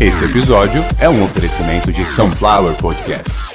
Esse episódio é um oferecimento de Sunflower Podcast.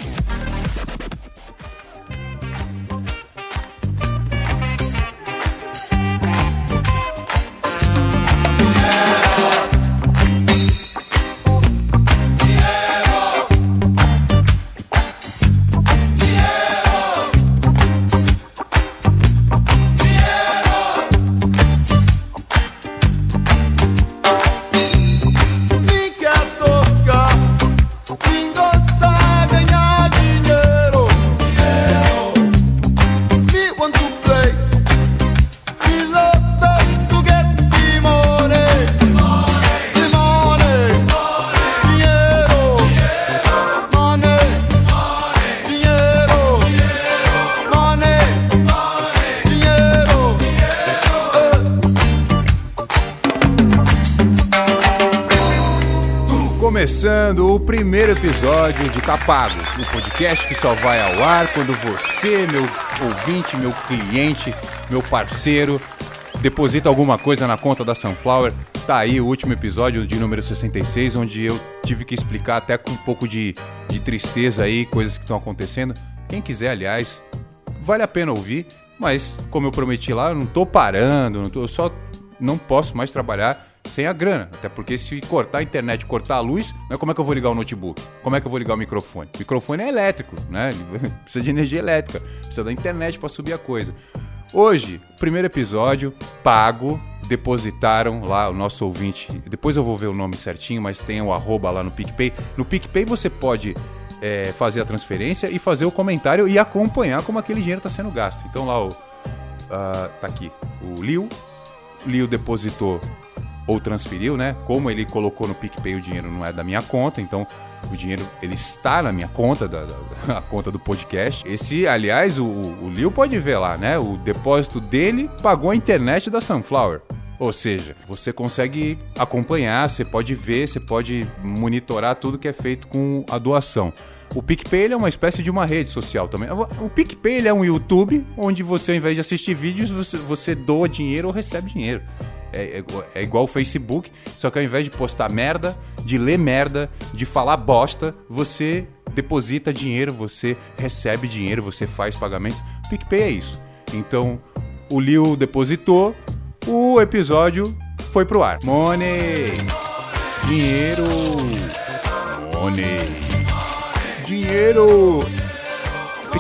Começando o primeiro episódio de Tá um podcast que só vai ao ar quando você, meu ouvinte, meu cliente, meu parceiro, deposita alguma coisa na conta da Sunflower. Tá aí o último episódio de número 66, onde eu tive que explicar até com um pouco de, de tristeza aí, coisas que estão acontecendo. Quem quiser, aliás, vale a pena ouvir, mas como eu prometi lá, eu não tô parando, não tô, eu só não posso mais trabalhar sem a grana. Até porque se cortar a internet, cortar a luz, né, como é que eu vou ligar o notebook? Como é que eu vou ligar o microfone? O microfone é elétrico, né? Precisa de energia elétrica, precisa da internet para subir a coisa. Hoje, primeiro episódio, pago, depositaram lá o nosso ouvinte. Depois eu vou ver o nome certinho, mas tem o arroba lá no PicPay. No PicPay você pode é, fazer a transferência e fazer o comentário e acompanhar como aquele dinheiro está sendo gasto. Então lá o. ah, tá aqui. O Liu. Liu depositou ou transferiu, né? Como ele colocou no PicPay o dinheiro não é da minha conta, então o dinheiro ele está na minha conta, da, da- conta do podcast. Esse, aliás, o, o pode ver lá, né? O depósito dele pagou a internet da Sunflower. Ou seja, você consegue acompanhar, você pode ver, você pode monitorar tudo que é feito com a doação. O PicPay é uma espécie de uma rede social também. O PicPay é um YouTube onde você, ao invés de assistir vídeos, você, você doa dinheiro ou recebe dinheiro. É, é igual- é igual o Facebook, só que ao invés de postar merda, de ler merda, de falar bosta, você deposita dinheiro, você recebe dinheiro, você faz pagamento. PicPay é isso. Então, o Liu depositou, o episódio foi pro ar. Money! Dinheiro! Money! Dinheiro!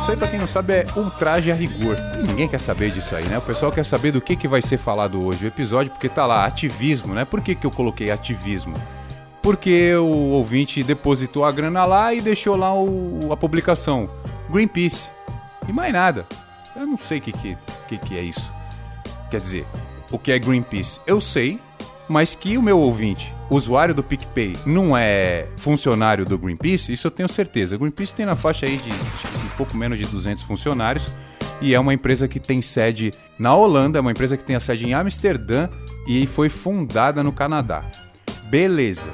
Isso aí, pra quem não sabe, é ultraje a rigor. Ninguém quer saber disso aí, né? O pessoal quer saber do que, que vai ser falado hoje o episódio, porque tá lá, ativismo, né? Por que, que eu coloquei ativismo? Porque o ouvinte depositou a grana lá e deixou lá o- a publicação. Greenpeace. E mais nada. Eu não sei o que, que, que, que é isso. Quer dizer, o que é Greenpeace? Eu sei, mas que o meu ouvinte, usuário do PicPay, não é funcionário do Greenpeace, isso eu tenho certeza. Greenpeace tem na faixa aí de pouco menos de 200 funcionários e é uma empresa que tem sede na Holanda, é uma empresa que tem a sede em Amsterdã e foi fundada no Canadá. Beleza.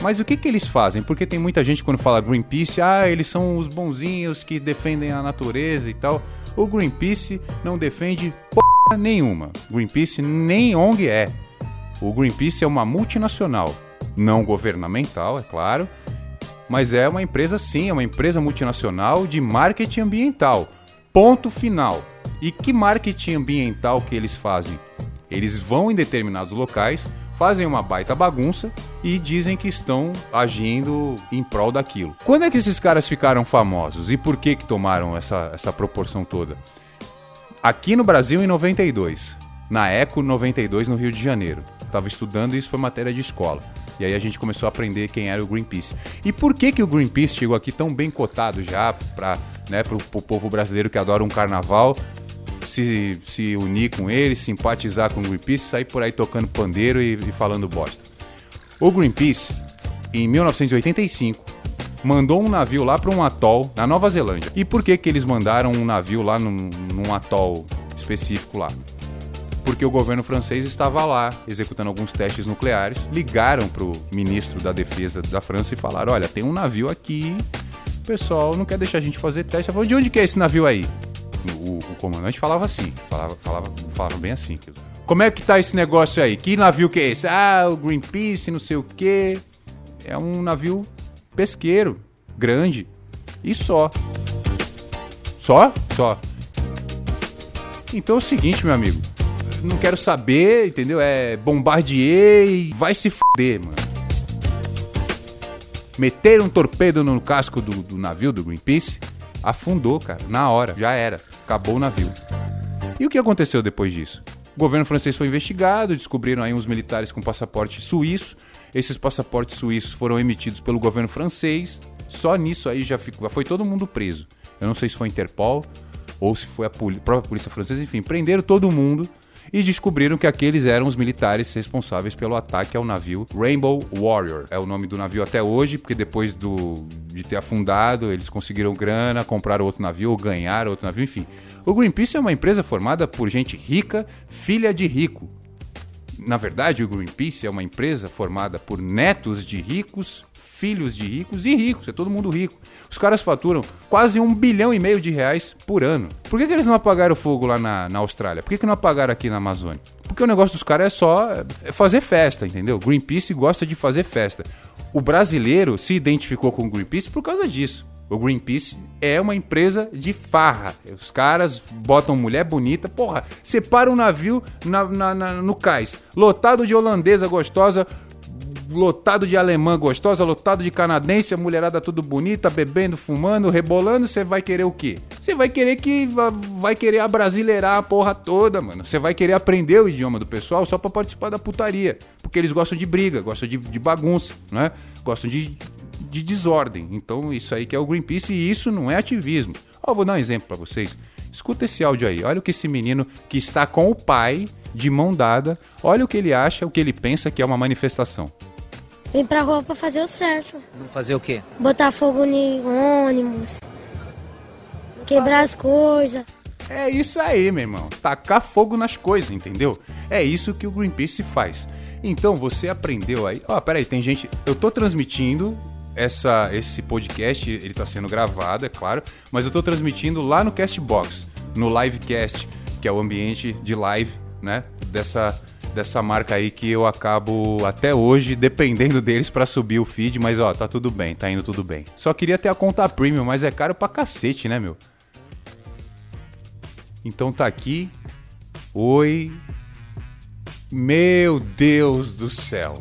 Mas o que, que eles fazem? Porque tem muita gente quando fala Greenpeace, ah, eles são os bonzinhos que defendem a natureza e tal. O Greenpeace não defende porra nenhuma. Greenpeace nem ONG é. O Greenpeace é uma multinacional, não governamental, é claro, mas é uma empresa sim, é uma empresa multinacional de marketing ambiental. Ponto final. E que marketing ambiental que eles fazem? Eles vão em determinados locais, fazem uma baita bagunça e dizem que estão agindo em prol daquilo. Quando é que esses caras ficaram famosos e por que que tomaram essa, essa proporção toda? Aqui no Brasil em 92, na Eco 92 no Rio de Janeiro. Tava estudando e isso foi matéria de escola. E aí a gente começou a aprender quem era o Greenpeace. E por que que o Greenpeace chegou aqui tão bem cotado já para, né, pro povo brasileiro que adora um carnaval se, se unir com ele, simpatizar com o Greenpeace, sair por aí tocando pandeiro e, e falando bosta. O Greenpeace, em 1985, mandou um navio lá para um atol na Nova Zelândia. E por que que eles mandaram um navio lá num, num atol específico lá? Porque o governo francês estava lá executando alguns testes nucleares, ligaram pro ministro da defesa da França e falaram: "Olha, tem um navio aqui, o pessoal não quer deixar a gente fazer teste". "De onde que é esse navio aí?" O, o comandante falava assim, falava, falava, falava bem assim. Como é que tá esse negócio aí? Que navio que é esse? Ah, o Greenpeace, não sei o quê. é um navio pesqueiro, grande e só. Só? Só. Então é o seguinte, meu amigo. Não quero saber, entendeu? É bombardier e vai se fuder, mano. Meteram um torpedo no casco do, do navio do Greenpeace, afundou, cara, na hora, já era. Acabou o navio. E o que aconteceu depois disso? O governo francês foi investigado, descobriram aí uns militares com passaporte suíço. Esses passaportes suíços foram emitidos pelo governo francês. Só nisso aí já, ficou, já foi todo mundo preso. Eu não sei se foi Interpol ou se foi a poli- própria polícia francesa, enfim, prenderam todo mundo e descobriram que aqueles eram os militares responsáveis pelo ataque ao navio Rainbow Warrior. É o nome do navio até hoje, porque depois do, de ter afundado, eles conseguiram grana, compraram outro navio ou ganharam outro navio, enfim. O Greenpeace é uma empresa formada por gente rica, filha de rico. Na verdade, o Greenpeace é uma empresa formada por netos de ricos, filhos de ricos e ricos, é todo mundo rico. Os caras faturam quase um bilhão e meio de reais por ano. Por que, que eles não apagaram o fogo lá na, na Austrália? Por que, que não apagaram aqui na Amazônia? Porque o negócio dos caras é só é fazer festa, entendeu? Greenpeace gosta de fazer festa. O brasileiro se identificou com o Greenpeace por causa disso. O Greenpeace é uma empresa de farra. Os caras botam mulher bonita. Porra, separa um navio na- na- na- no cais, lotado de holandesa gostosa, lotado de alemã gostosa, lotado de canadense, mulherada tudo bonita, bebendo, fumando, rebolando. Você vai querer o quê? Você vai querer que va- vai querer abrasileirar a porra toda, mano. Você vai querer aprender o idioma do pessoal só pra participar da putaria. Porque eles gostam de briga, gostam de, de bagunça, né? Gostam de, de desordem. Então, isso aí que é o Greenpeace e isso não é ativismo. Ó, vou dar um exemplo pra vocês. Escuta esse áudio aí. Olha o que esse menino que está com o pai de mão dada, olha o que ele acha, o que ele pensa que é uma manifestação. Vim pra rua pra fazer o certo. Não fazer o quê? Botar fogo em ônibus. Quebrar as coisas. É isso aí, meu irmão. Tacar fogo nas coisas, entendeu? É isso que o Greenpeace faz. Então você aprendeu aí. Ó, peraí, tem gente. Eu tô transmitindo essa, esse podcast, ele tá sendo gravado, é claro, mas eu tô transmitindo lá no Castbox, no Livecast, que é o ambiente de live, né? Dessa, dessa marca aí que eu acabo até hoje dependendo deles pra subir o feed, mas ó, tá tudo bem, tá indo tudo bem. Só queria ter a conta premium, mas é caro pra cacete, né, meu? Então tá aqui. Oi. Meu Deus do céu.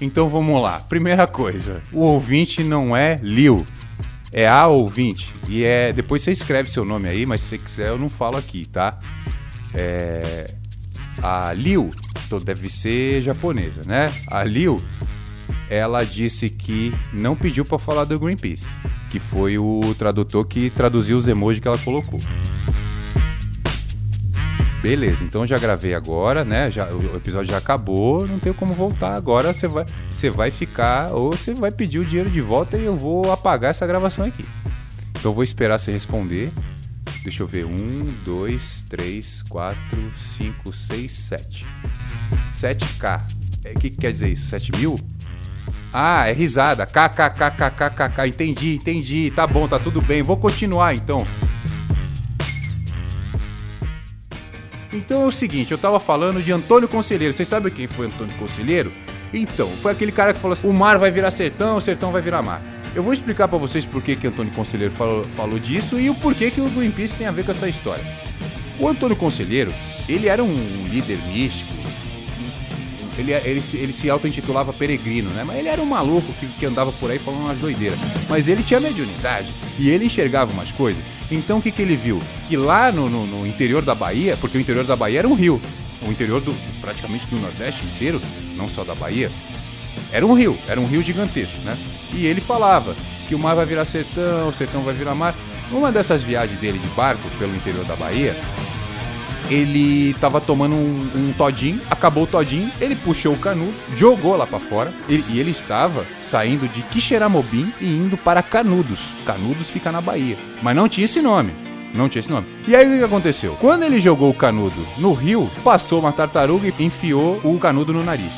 Então vamos lá. Primeira coisa, o ouvinte não é Liu. É a ouvinte. E é. Depois você escreve seu nome aí, mas se você quiser eu não falo aqui, tá? É. A Liu, então deve ser japonesa, né? A Liu, ela disse que não pediu pra falar do Greenpeace, que foi o tradutor que traduziu os emojis que ela colocou. Beleza, então já gravei agora, né? Já, o episódio já acabou, não tem como voltar. Agora você vai, você vai ficar ou você vai pedir o dinheiro de volta e eu vou apagar essa gravação aqui. Então eu vou esperar você responder. Deixa eu ver. Um, dois, três, quatro, cinco, seis, sete. 7K. O que, que quer dizer isso? 7 mil? Ah, é risada. KKKKKK. Entendi, entendi. Tá bom, tá tudo bem. Vou continuar então. Então é o seguinte, eu tava falando de Antônio Conselheiro. Vocês sabem quem foi Antônio Conselheiro? Então, foi aquele cara que falou assim: o mar vai virar sertão, o sertão vai virar mar. Eu vou explicar pra vocês por que, que Antônio Conselheiro falou, falou disso e o porquê que o Greenpeace tem a ver com essa história. O Antônio Conselheiro, ele era um líder místico, ele, ele, se, ele se auto-intitulava peregrino, né? Mas ele era um maluco que, que andava por aí falando umas doideiras. Mas ele tinha mediunidade e ele enxergava umas coisas. Então o que, que ele viu? Que lá no, no, no interior da Bahia, porque o interior da Bahia era um rio, o interior do praticamente do Nordeste inteiro, não só da Bahia, era um rio, era um rio gigantesco, né? E ele falava que o mar vai virar sertão, o sertão vai virar mar. Numa dessas viagens dele de barco pelo interior da Bahia, ele tava tomando um, um todinho, acabou o todinho, ele puxou o canudo, jogou lá pra fora, ele- e ele estava saindo de Quixeramobim e indo para Canudos. Canudos fica na Bahia, mas não tinha esse nome. Não tinha esse nome. E aí o que aconteceu? Quando ele jogou o canudo no rio, passou uma tartaruga e enfiou o canudo no nariz.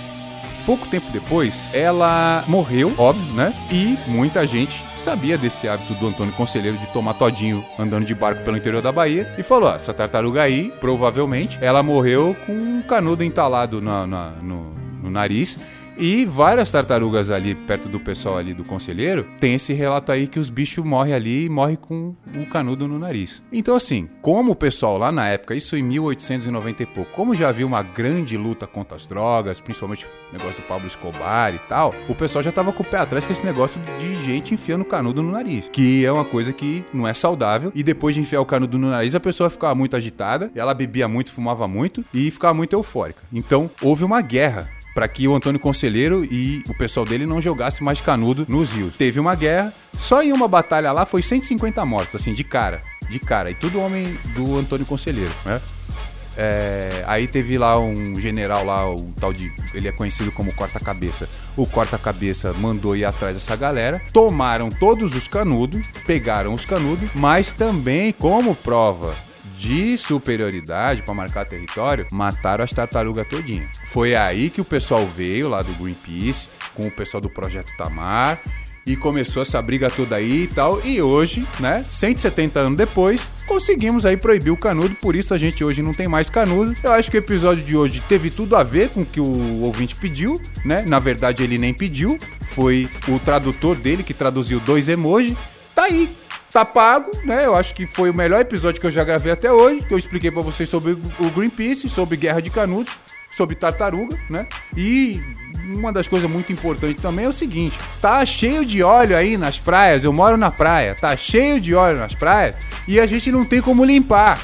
Pouco tempo depois, ela morreu, óbvio, né? E muita gente sabia desse hábito do Antônio Conselheiro de tomar todinho andando de barco pelo interior da Bahia e falou: essa tartaruga aí, provavelmente, ela morreu com um canudo entalado na, na- no, no nariz. E várias tartarugas ali perto do pessoal ali do conselheiro tem esse relato aí que os bichos morrem ali e morrem com o canudo no nariz. Então assim, como o pessoal lá na época, isso em 1890 e pouco, como já havia uma grande luta contra as drogas, principalmente o negócio do Pablo Escobar e tal, o pessoal já tava com o pé atrás com esse negócio de gente enfiando canudo no nariz, que é uma coisa que não é saudável. E depois de enfiar o canudo no nariz, a pessoa ficava muito agitada, ela bebia muito, fumava muito e ficava muito eufórica. Então houve uma guerra para que o Antônio Conselheiro e o pessoal dele não jogasse mais canudo nos rios. Teve uma guerra, só em uma batalha lá foi 150 mortos, assim, de cara, de cara, e tudo homem do Antônio Conselheiro, né? É, aí teve lá um general lá, o tal de. Ele é conhecido como corta-cabeça. O corta-cabeça mandou ir atrás dessa galera. Tomaram todos os canudos, pegaram os canudos, mas também, como prova de superioridade para marcar território, mataram as tartarugas todinha. Foi aí que o pessoal veio lá do Greenpeace com o pessoal do Projeto Tamar e começou essa briga toda aí e tal. E hoje, né, 170 anos depois, conseguimos aí proibir o canudo, por isso a gente hoje não tem mais canudo. Eu acho que o episódio de hoje teve tudo a ver com o que o ouvinte pediu, né? Na verdade, ele nem pediu, foi o tradutor dele que traduziu dois emojis. Tá aí, tá pago, né? Eu acho que foi o melhor episódio que eu já gravei até hoje, que eu expliquei para vocês sobre o Greenpeace, sobre guerra de canudos, sobre tartaruga, né? E uma das coisas muito importantes também é o seguinte: tá cheio de óleo aí nas praias. Eu moro na praia, tá cheio de óleo nas praias e a gente não tem como limpar.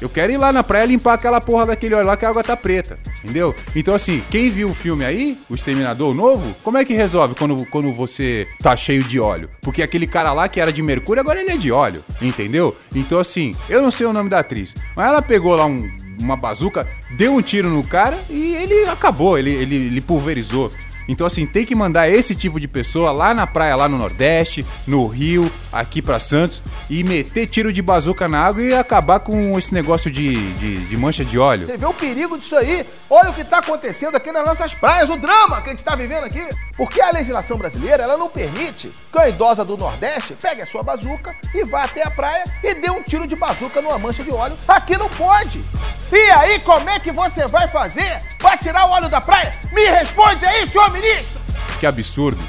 Eu quero ir lá na praia limpar aquela porra daquele óleo lá que a água tá preta, entendeu? Então, assim, quem viu o filme aí, o Exterminador Novo, como é que resolve quando, quando você tá cheio de óleo? Porque aquele cara lá que era de mercúrio, agora ele é de óleo, entendeu? Então, assim, eu não sei o nome da atriz, mas ela pegou lá um, uma bazuca, deu um tiro no cara e ele acabou, ele, ele, ele pulverizou. Então, assim, tem que mandar esse tipo de pessoa lá na praia, lá no Nordeste, no Rio, aqui pra Santos, e meter tiro de bazuca na água e acabar com esse negócio de, de, de mancha de óleo. Você vê o perigo disso aí? Olha o que está acontecendo aqui nas nossas praias, o drama que a gente está vivendo aqui. Porque a legislação brasileira, ela não permite que a idosa do Nordeste pegue a sua bazuca e vá até a praia e dê um tiro de bazuca numa mancha de óleo. Aqui não pode. E aí, como é que você vai fazer para tirar o óleo da praia? Me responde aí, senhor ministro! Que absurdo.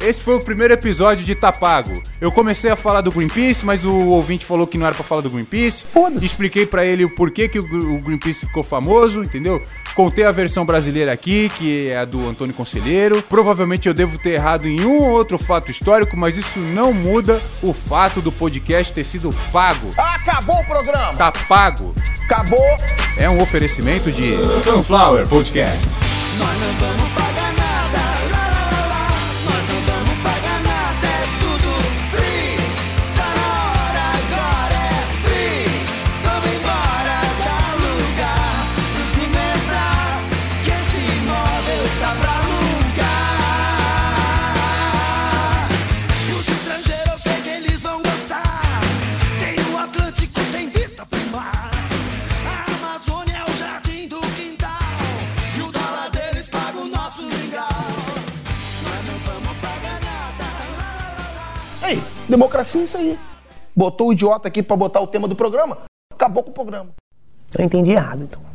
Esse foi o primeiro episódio de Tapago. Eu comecei a falar do Greenpeace, mas o ouvinte falou que não era pra falar do Greenpeace. Foda-se. Expliquei pra ele o porquê que o Gr- o Greenpeace ficou famoso, entendeu? Contei a versão brasileira aqui, que é a do Antônio Conselheiro. Provavelmente eu devo ter errado em um ou outro fato histórico, mas isso não muda o fato do podcast ter sido pago. Acabou o programa! Tá pago. Acabou! É um oferecimento de Sunflower Podcasts. Nós não vamos pagar democracia é isso aí. Botou o idiota aqui pra botar o tema do programa, acabou com o programa. Eu entendi errado, então.